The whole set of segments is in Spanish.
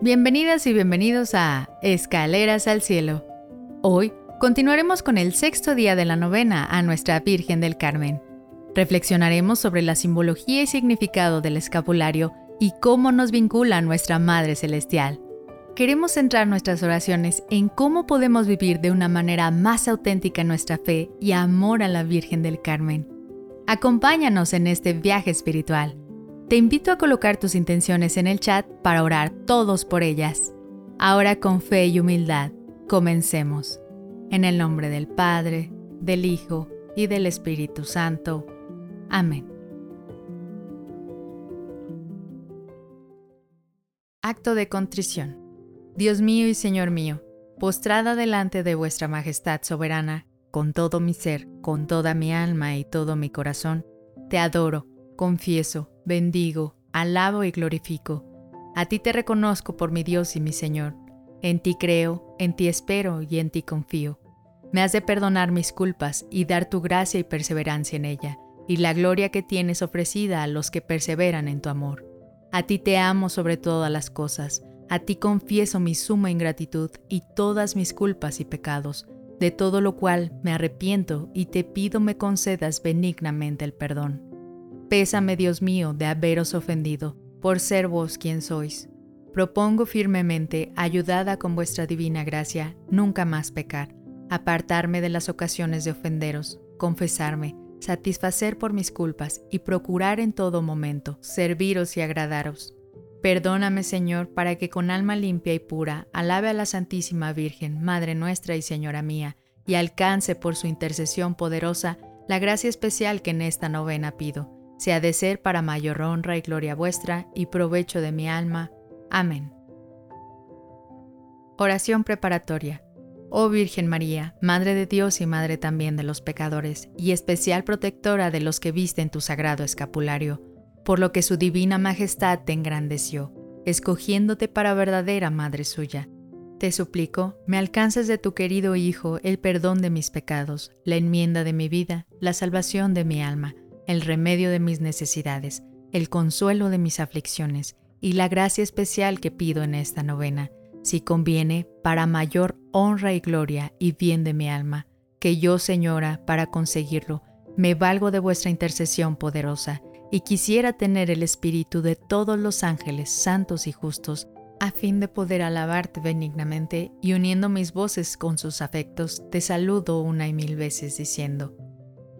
Bienvenidas y bienvenidos a Escaleras al Cielo. Hoy continuaremos con el sexto día de la novena a nuestra Virgen del Carmen. Reflexionaremos sobre la simbología y significado del escapulario y cómo nos vincula a nuestra Madre Celestial. Queremos centrar nuestras oraciones en cómo podemos vivir de una manera más auténtica nuestra fe y amor a la Virgen del Carmen. Acompáñanos en este viaje espiritual. Te invito a colocar tus intenciones en el chat para orar todos por ellas. Ahora con fe y humildad, comencemos. En el nombre del Padre, del Hijo y del Espíritu Santo. Amén. Acto de contrición. Dios mío y Señor mío, postrada delante de vuestra Majestad soberana, con todo mi ser, con toda mi alma y todo mi corazón, te adoro, confieso, bendigo, alabo y glorifico. A ti te reconozco por mi Dios y mi Señor. En ti creo, en ti espero y en ti confío. Me has de perdonar mis culpas y dar tu gracia y perseverancia en ella, y la gloria que tienes ofrecida a los que perseveran en tu amor. A ti te amo sobre todas las cosas, a ti confieso mi suma ingratitud y todas mis culpas y pecados, de todo lo cual me arrepiento y te pido me concedas benignamente el perdón. Pésame, Dios mío, de haberos ofendido, por ser vos quien sois. Propongo firmemente, ayudada con vuestra divina gracia, nunca más pecar, apartarme de las ocasiones de ofenderos, confesarme, satisfacer por mis culpas y procurar en todo momento serviros y agradaros. Perdóname, Señor, para que con alma limpia y pura alabe a la Santísima Virgen, Madre nuestra y Señora mía, y alcance por su intercesión poderosa la gracia especial que en esta novena pido sea de ser para mayor honra y gloria vuestra y provecho de mi alma. Amén. Oración preparatoria. Oh Virgen María, Madre de Dios y Madre también de los pecadores, y especial protectora de los que visten tu sagrado escapulario, por lo que su divina majestad te engrandeció, escogiéndote para verdadera Madre suya. Te suplico, me alcances de tu querido Hijo el perdón de mis pecados, la enmienda de mi vida, la salvación de mi alma, el remedio de mis necesidades, el consuelo de mis aflicciones y la gracia especial que pido en esta novena, si conviene, para mayor honra y gloria y bien de mi alma, que yo, Señora, para conseguirlo, me valgo de vuestra intercesión poderosa, y quisiera tener el espíritu de todos los ángeles santos y justos, a fin de poder alabarte benignamente y uniendo mis voces con sus afectos, te saludo una y mil veces diciendo,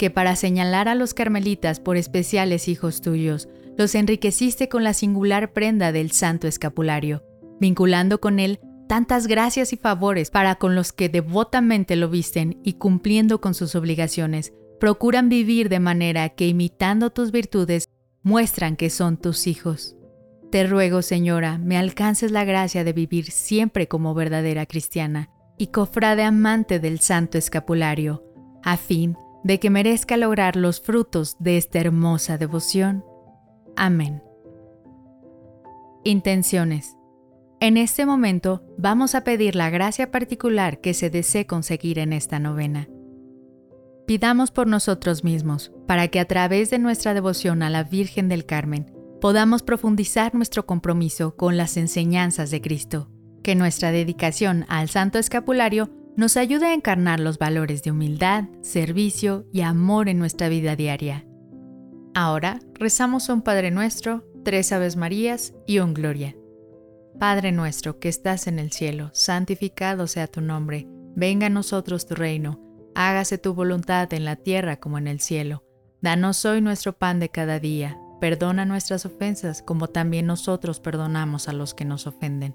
que para señalar a los carmelitas por especiales hijos tuyos, los enriqueciste con la singular prenda del santo escapulario, vinculando con él tantas gracias y favores para con los que devotamente lo visten y cumpliendo con sus obligaciones, procuran vivir de manera que imitando tus virtudes muestran que son tus hijos. Te ruego, Señora, me alcances la gracia de vivir siempre como verdadera cristiana y cofrade amante del santo escapulario, a fin de que merezca lograr los frutos de esta hermosa devoción. Amén. Intenciones. En este momento vamos a pedir la gracia particular que se desee conseguir en esta novena. Pidamos por nosotros mismos, para que a través de nuestra devoción a la Virgen del Carmen podamos profundizar nuestro compromiso con las enseñanzas de Cristo, que nuestra dedicación al Santo Escapulario nos ayude a encarnar los valores de humildad, servicio y amor en nuestra vida diaria. Ahora rezamos un Padre Nuestro, tres Aves Marías y un Gloria. Padre nuestro que estás en el cielo, santificado sea tu nombre Venga a nosotros tu reino, hágase tu voluntad en la tierra como en el cielo. Danos hoy nuestro pan de cada día, perdona nuestras ofensas como también nosotros perdonamos a los que nos ofenden.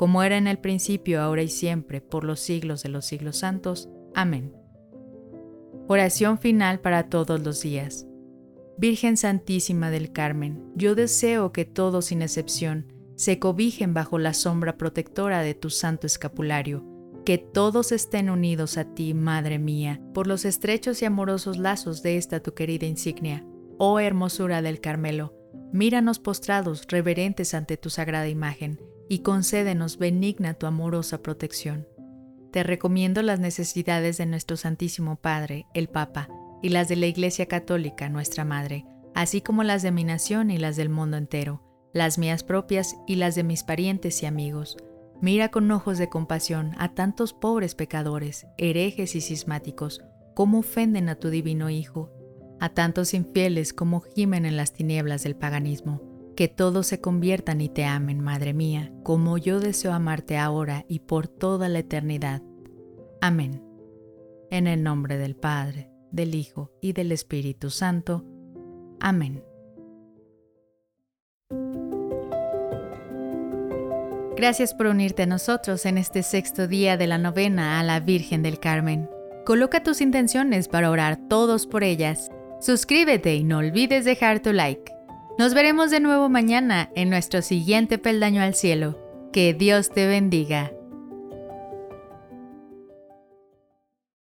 como era en el principio, ahora y siempre, por los siglos de los siglos santos. Amén. Oración final para todos los días. Virgen Santísima del Carmen, yo deseo que todos sin excepción se cobijen bajo la sombra protectora de tu santo escapulario que todos estén unidos a ti, Madre mía, por los estrechos y amorosos lazos de esta tu querida insignia. Oh hermosura del Carmelo, míranos postrados, reverentes ante tu sagrada imagen, y concédenos benigna tu amorosa protección. Te recomiendo las necesidades de nuestro Santísimo Padre, el Papa, y las de la Iglesia Católica, nuestra Madre, así como las de mi nación y las del mundo entero, las mías propias y las de mis parientes y amigos Mira con ojos de compasión a tantos pobres pecadores, herejes y cismáticos, cómo ofenden a tu divino Hijo, a tantos infieles como gimen en las tinieblas del paganismo. Que todos se conviertan y te amen, Madre mía, como yo deseo amarte ahora y por toda la eternidad. Amén. En el nombre del Padre, del Hijo y del Espíritu Santo. Amén. Gracias por unirte a nosotros en este sexto día de la novena a la Virgen del Carmen. Coloca tus intenciones para orar todos por ellas. Suscríbete y no olvides dejar tu like. Nos veremos de nuevo mañana en nuestro siguiente peldaño al cielo. Que Dios te bendiga.